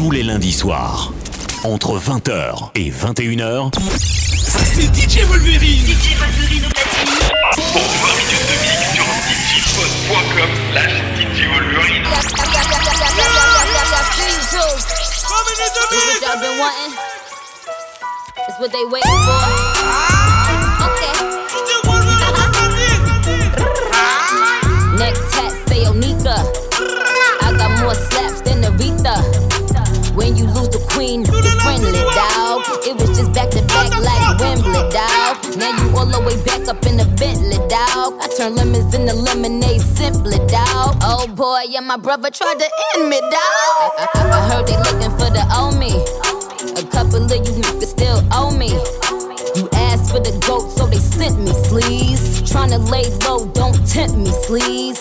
tous les lundis soirs. Entre 20h et 21h, c'est DJ Wolverine. DJ Wolverine au platine. Pour 20 minutes de mix sur djpod.com slash DJ Wolverine. This what y'all been wanting? It's what they waiting for. Okay. Neck tat say Onika. I got more slaps than Aretha. When you lose the queen, it's friendly, dog. It was just back to back like Wembley, dog. Now you all the way back up in the Bentley, dog. I turn lemons into lemonade simply, dog. Oh boy, yeah, my brother tried to end me, dog. I, I, I heard they looking for the old me. A couple of you niggas still owe me. You asked for the goat, so they sent me sleaze. Tryna lay low, don't tempt me, sleaze.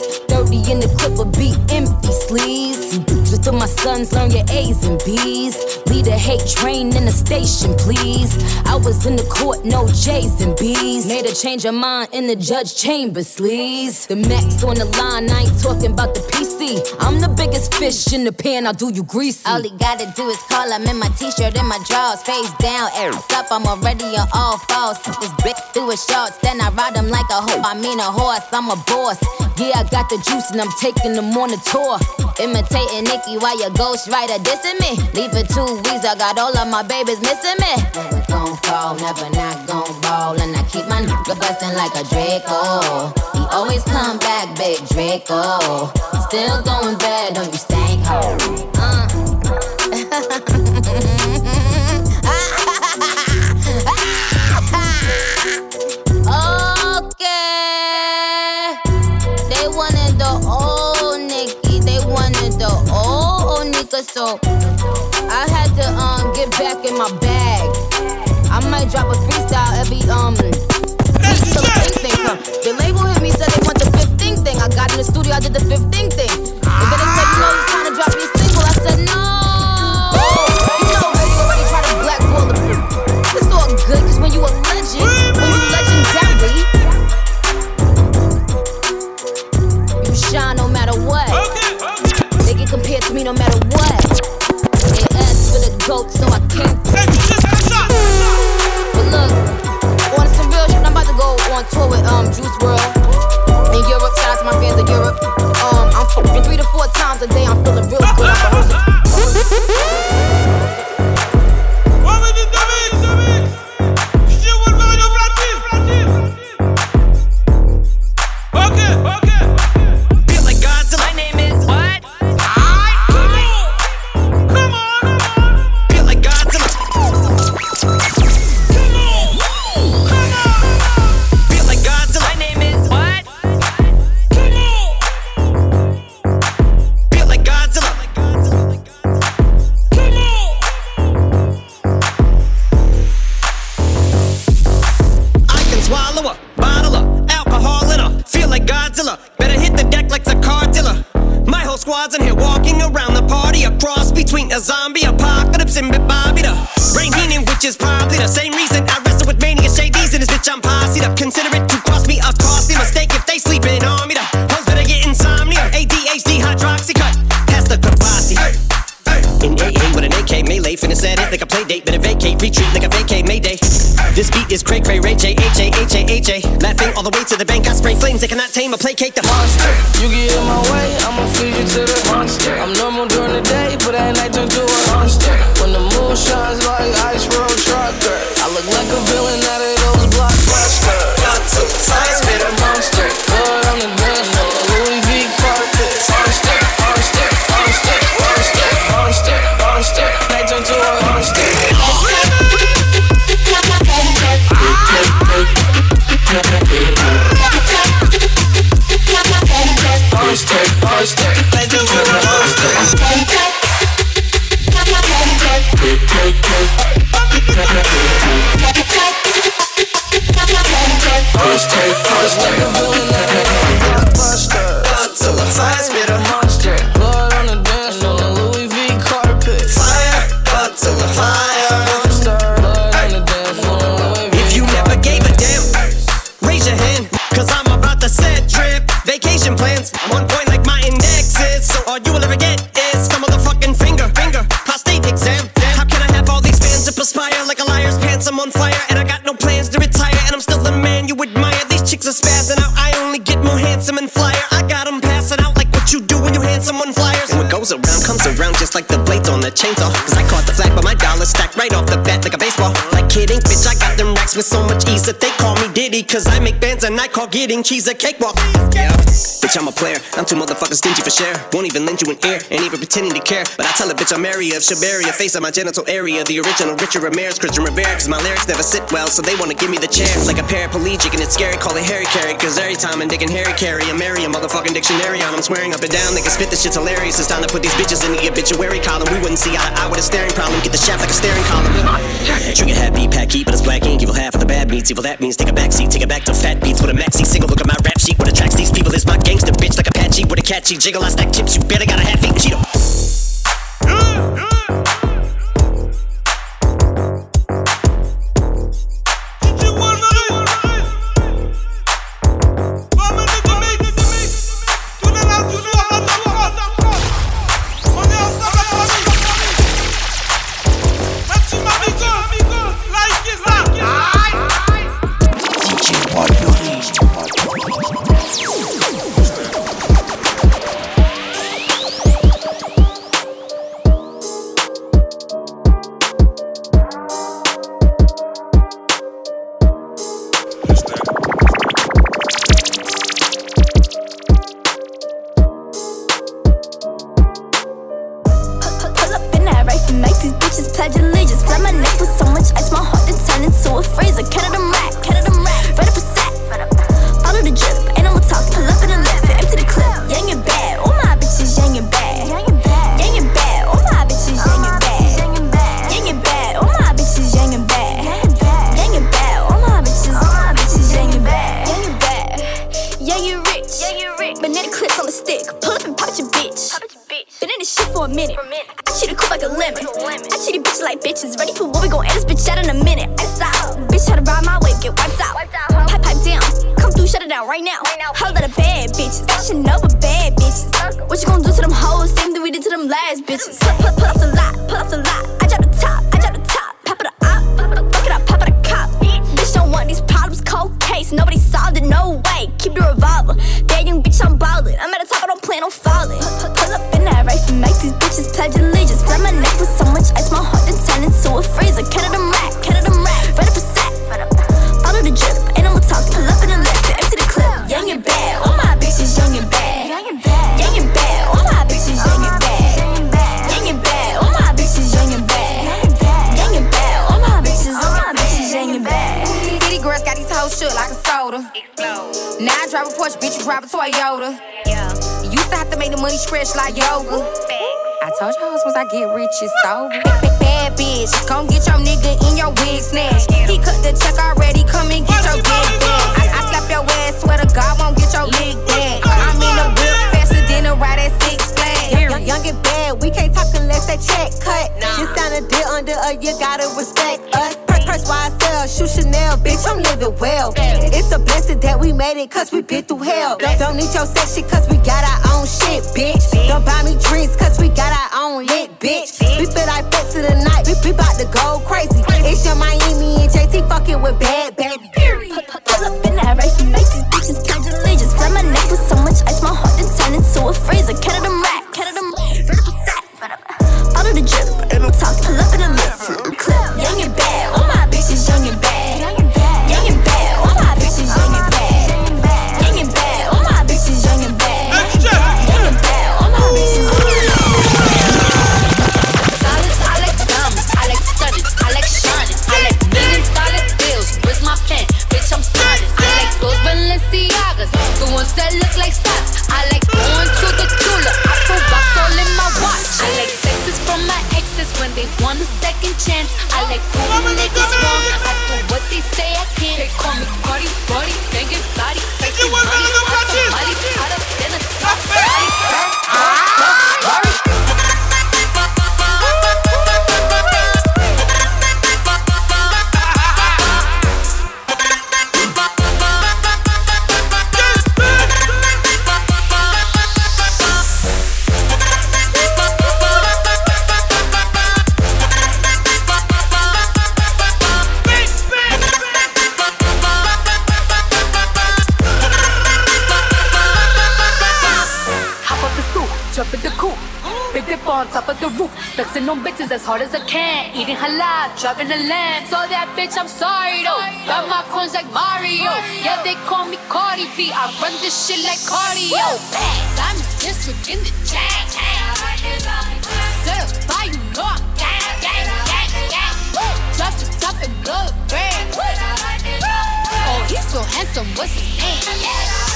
Sons, learn your A's and B's. Lead a hate train in the station, please. I was in the court, no J's and B's. Made a change of mind in the judge chamber, sleaze. The max on the line, I ain't talking about the PC. I'm the biggest fish in the pan, I'll do you greasy. All he gotta do is call, I'm in my t-shirt and my drawers, face down, air up, I'm already on all fours. This bitch through his shorts, then I ride him like a hoe. I mean a horse, I'm a boss. Yeah, I got the juice and I'm taking them on a tour. Imitating Nicki while your ghostwriter dissing me. Leave for two weeks, I got all of my babies missing me. Never gon' fall, never not gon' ball. And I keep my nigga bustin' like a Draco. He always come back, big Draco. Still going bad on you stank hoe. Okay. Uh. old So I had to um get back in my bag. I might drop a freestyle every um week till the pink thing come. The label hit me said they want the 15 thing. I got in the studio, I did the 15 thing. And then they said, you know, it's time to drop your goat, I'm posse up. Consider it to cost me a costly mistake if they sleeping on me. The hoes better get insomnia. ADHD hydroxy cut. Pass the Kabasi. In AA with an AK melee, finna set it like a play date. Better vacate, retreat like a vacate Mayday. This beat is cray cray, Ray J, H A, H A, H A. Laughing all the way to the bank, I spray flames. They cannot tame or placate the monster. You get in my way, I'ma feed you to the monster. I'm normal during the day, but at night turn to like the blades on the chainsaw. Cause I caught the flag, so that they call me Diddy. Cause I make bands and I call getting cheese a cakewalk. Yeah, bitch, I'm a player. I'm too motherfucking stingy for share. Won't even lend you an ear, ain't even pretending to care. But I tell a bitch I'm Mary of Shabaria, face of my genital area. The original Richard Ramirez, Christian Rivera. Cause my lyrics never sit well, so they wanna give me the chair. Like a paraplegic and it's scary, call it Harry Carry. Cause every time I'm digging Harry Carry, I'm marry a motherfucking dictionary on. I'm swearing up and down, they can spit this shit's hilarious. It's time to put these bitches in the obituary column. We wouldn't see eye to eye with a staring problem. Get the shaft like a staring column. Trigger happy, pack heat, but it's black ink. Evil half of the bad meats. Evil that means take a back seat, take it back to fat beats with a maxi single. Look at my rap sheet. What attracts these people is my gangster bitch like Apache with a catchy jiggle. I stack chips. You better got a half eat Cheeto. Falling. I get rich, it's over. Bad, bitch, come get your nigga in your wig snatch. He cut the check already, come and get your dick back. I, I slap your ass, swear to God, won't get your lick back. I'm in the whip faster than a ride at Six Flags. Young, young and bad, we can't talk unless that check cut. Just sign a deal under a, you gotta respect us. Purse YSL, shoe Chanel, bitch, I'm living well. It's a blessing that we made it, cause we been through hell. Don't, don't need your sex shit, cause we got our own shit, bitch. Don't buy me drinks, cause we got our own lit, bitch. We feel like flex of the night, we, we bout to go crazy. It's your Miami and JT fucking with bad, baby. Dip on top of the roof. Flexing on bitches as hard as I can. Eating halal, driving a lamb. So that bitch, I'm sorry though. Got my coins like Mario. Yeah, they call me Cardi B. I run this shit like cardio. I'm district in the chain. Certified, you know I'm gang, gang, gang, gang. The the. Oh, he's so handsome, what's his name?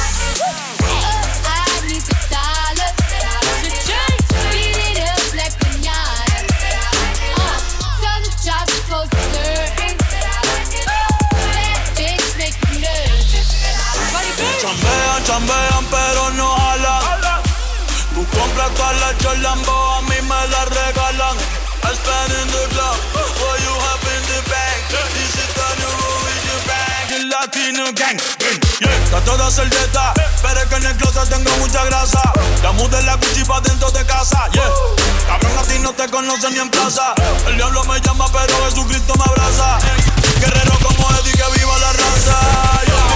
Chambean, pero no jalan. Tú compras todas las Jolambo, a mí me la regalan. I spend in the club, what you have in the bank. With your bank. El latino gang, yeah. Está toda servieta, pero es que en el closet tengo mucha grasa. La mudé la Gucci pa' dentro de casa, yeah. Cabrón, a ti no te conocen ni en plaza. El diablo me llama, pero Jesucristo me abraza. Guerrero como Eddie, que viva la raza, yeah.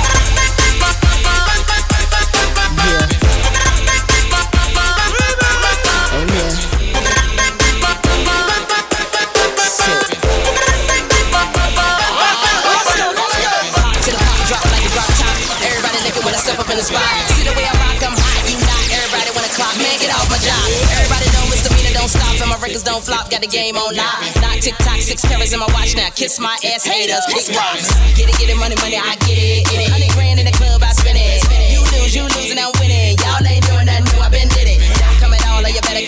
Don't flop. Got the game on. Not tick tock, six carats in my watch now. Kiss my ass, haters, kick rocks. Get it, get it, money, money, I get it, it. Hundred grand in the club, I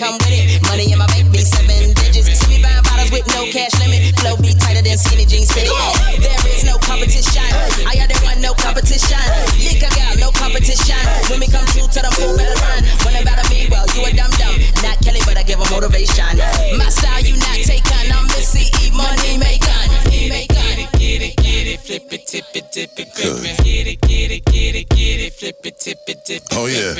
come with it. Money in my baby, seven digits. See me buying bottles with no cash limit. Flow be tighter than skinny jeans fit There is no competition. I got that one, no competition. Think I got no competition. When we come through to the fool better run. When about me, well, you a dumb dumb. Not Kelly, but I give a motivation. My style, you not take on. I'm Missy, eat money, make gun. Make. Get it, get it, flip it, tip it, dip it, grip it. Get it, get it, get it, get it, flip it, tip it, dip it. Oh, yeah.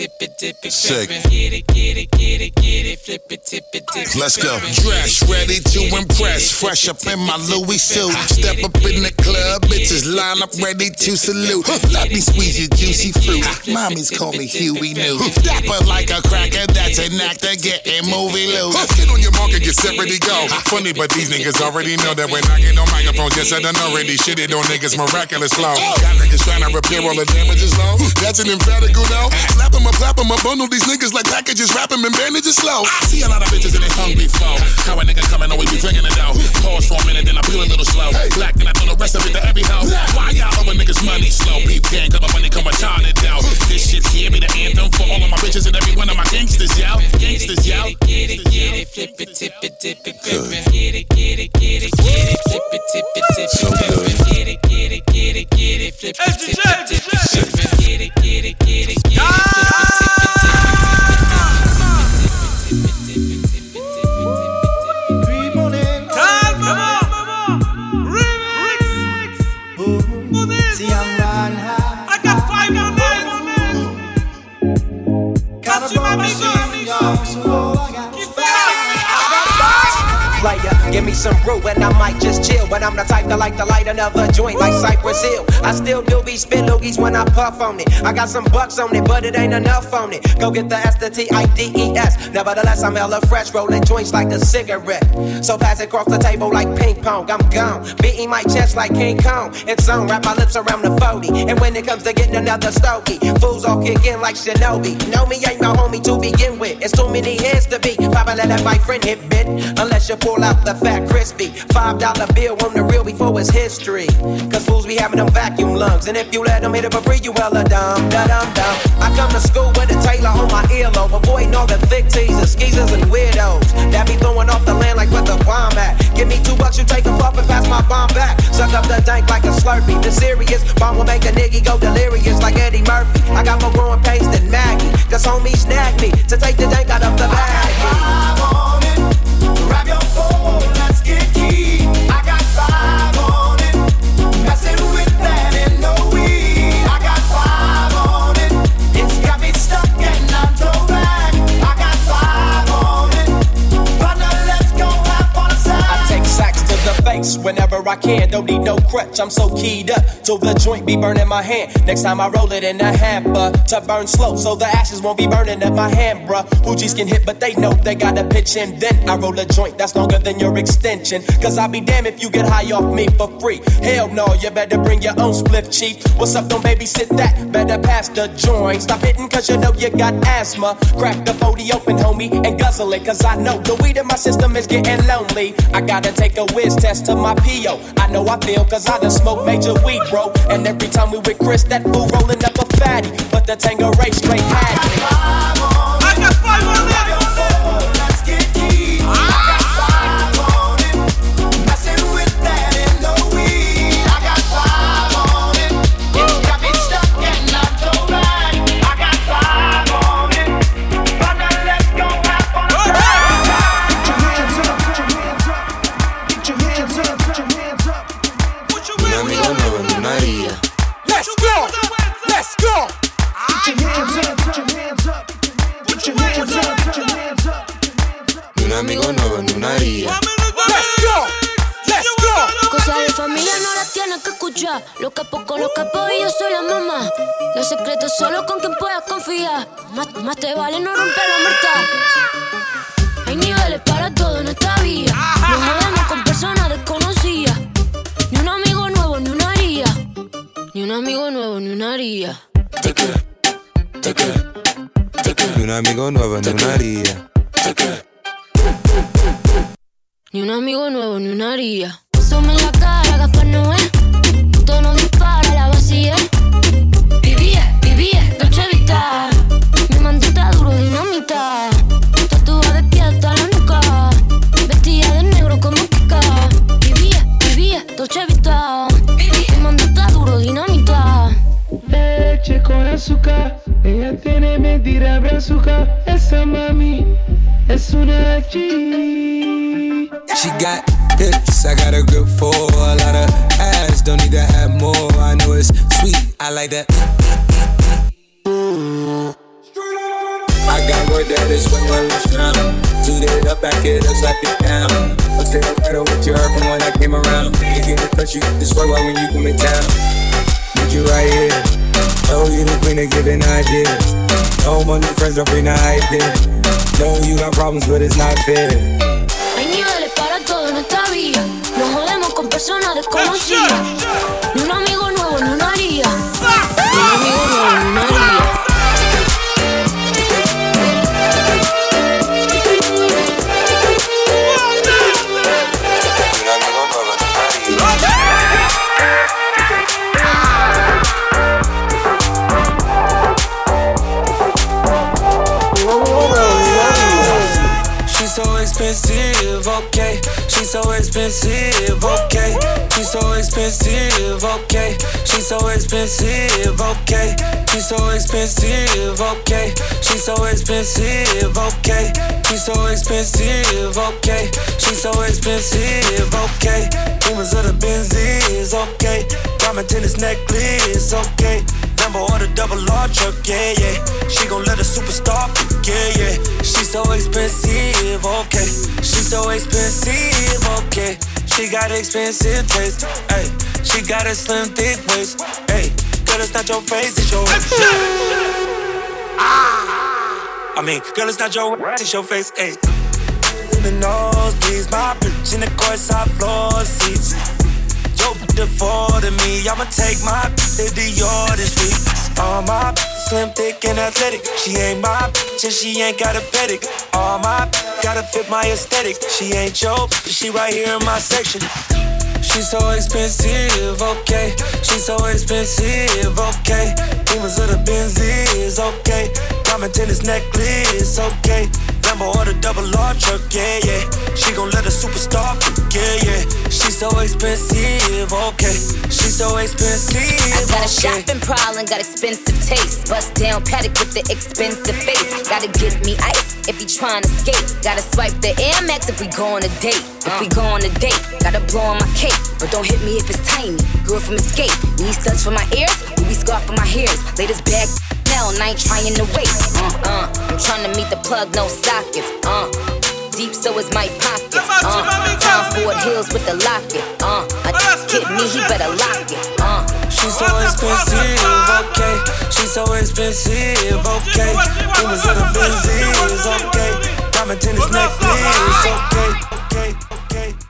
Tip it, dip it, Sick. Get it, get it, get it, get it, flip it, tip it, dip it. Let's go. Dress ready to impress. Fresh up in my Louis suit. Step up in the club, bitches line up ready to salute. Let me squeeze your juicy fruit. Mommies call me Huey New. Dapper like a cracker, that's an actor getting movie loose. Get on your mark and get set, ready, go. Funny, but these niggas already know that when I get on microphone, just said I already shit it on niggas miraculous flow. Got niggas trying to repair all the damages low. That's an emphatic no. Slap 'em up, clap 'em up, bundle these niggas like packages, wrap 'em in bandages slow. I see a lot of bitches and they hungry for. How a nigga coming always be flinging it out. Pause for a minute, then I peel a little slow. Black, then I throw the rest of it to every hoe. Why y'all other niggas money slow? Beef gang, come up when they come retarded out. This shit here be the anthem for all of my bitches and every one of my gangsters, yo. Gangsters, yo. Get it, get it, flip it, tip it, dip it, grip it. Get it, get it, get it, get it, flip it, tip it, dip it, grip it. Get it, get it, get it, get it, flip it, it, it, I still be spit loogies when I puff on it. I got some bucks on it, but it ain't enough on it. Go get the S, the T, I, D, E, S. Nevertheless, I'm hella fresh, rolling joints like a cigarette. So pass it across the table like ping pong. I'm gone, beating my chest like King Kong. It's on, wrap my lips around the 40. And when it comes to getting another stogie, fools all kick in like Shinobi. Know me ain't my homie to begin with. It's too many hands to be. Papa let that my friend hit bit. Unless you pull out the fat crispy. Five dollar bill on the real before it's history. Cause fools be having them vacuum lungs. And if you let them hit it for free, you hella dumb. Da dum dum. I come to school with a Taylor on my earlobe. Avoiding all the thick teasers, skeezers, and weirdos. That be throwing off the land like where the bomb at. Give me two bucks, you take a puff and pass my bomb back. Suck up the dank like a slurpee. The serious bomb will make a nigga go delirious like Eddie Murphy. I got more growing pains than Maggie. Cause homies snag me to take the dank out of the bag. Whenever I can. Don't need no crutch, I'm so keyed up till the joint be burning my hand. Next time I roll it in a hamper to burn slow, so the ashes won't be burning up my hand, bruh. Hoogies can hit, but they know they gotta pitch in. Then I roll a joint that's longer than your extension. Cause I'll be damned if you get high off me for free. Hell no, you better bring your own spliff cheap. What's up, don't babysit that? Better pass the joint. Stop hitting cause you know you got asthma. Crack the 40 open, homie, and guzzle it. Cause I know the weed in my system is getting lonely. I gotta take a whiz test to my PO. I know I feel cause I done smoke major weed, bro. And every time we with Chris, that fool rolling up a fatty. But the Tango straight had. I got five on Ni un amigo nuevo en una haría. Ni un amigo nuevo, ni una haría. En la cara, Gaspar Noé. Tono dispara, la vacía. Vivía, vivía, Dolce Vita. Mi mandita duro, dinamita. Tatuada de pie hasta la nuca. Vestida de negro como Kika. Vivía, vivía, Dolce Vita. Leche con azúcar, ella tiene brazuca. Esa mami es una G. She got hips, I got a grip for a lot of ass. Don't need to have more. I know it's sweet, I like that. I got word that it's when I was down. Toot it up, back it up, slap it down. Still better what you heard from when I came around. You get to touch you, this work when you come in town. Need you right here. Know you the queen of giving ideas. No money, friends don't bring the idea. Know you got problems, but it's not fair. Hay niveles para todo en esta vida. No jodemos con personas desconocidas. Expensive, okay. She's so expensive, okay. She's so expensive, okay. She's so expensive, okay. She's so expensive, okay. She's so expensive, okay. She's so expensive, okay. Demons of the Benzies, okay. Diamond tennis necklace, okay. Number order double R truck, yeah, yeah. She gon' let a superstar, pick, yeah, yeah. She's so expensive, okay. She so expensive, okay. She got expensive taste, hey. She got a slim, thick waist, hey. Girl, it's not your face, it's your waist. Ah. I mean, girl, it's not your waist, it's your face. In the nosebleeds, my bitch in the courtside floor seats. Yo, default to me. I'ma take my to Dior this week. All my slim, thick, and athletic. She ain't my bitch and she ain't got a pedic. All my gotta fit my aesthetic. She ain't your, she right here in my section. She's so expensive, okay. She's so expensive, okay. Demons of the Benzies, okay. Diamond tennis necklace, okay. Number order double R truck, yeah, yeah. She gon' let a superstar, yeah, yeah. She's so expensive, okay. She's so expensive, I got a okay. shopping problem, got expensive taste. Bust down paddock with the expensive face. Gotta give me ice if you tryna skate. Gotta swipe the Air Max if we go on a date. If we go on a date, gotta blow on my cake. But don't hit me if it's tiny. Girl from escape. Need studs for my ears, movie scarf for my hairs. Latest bag, and I ain't trying to wait. Uh, uh, I'm trying to meet the plug, no sockets. Uh, deep, so is my pocket. Uh, Tom Ford Hills with the locket. Uh, I kid me, he better lock it. Uh, She's so expensive, okay. She's so expensive, okay. Rumors of the Benzies, okay. Diamond tennis necklace, okay.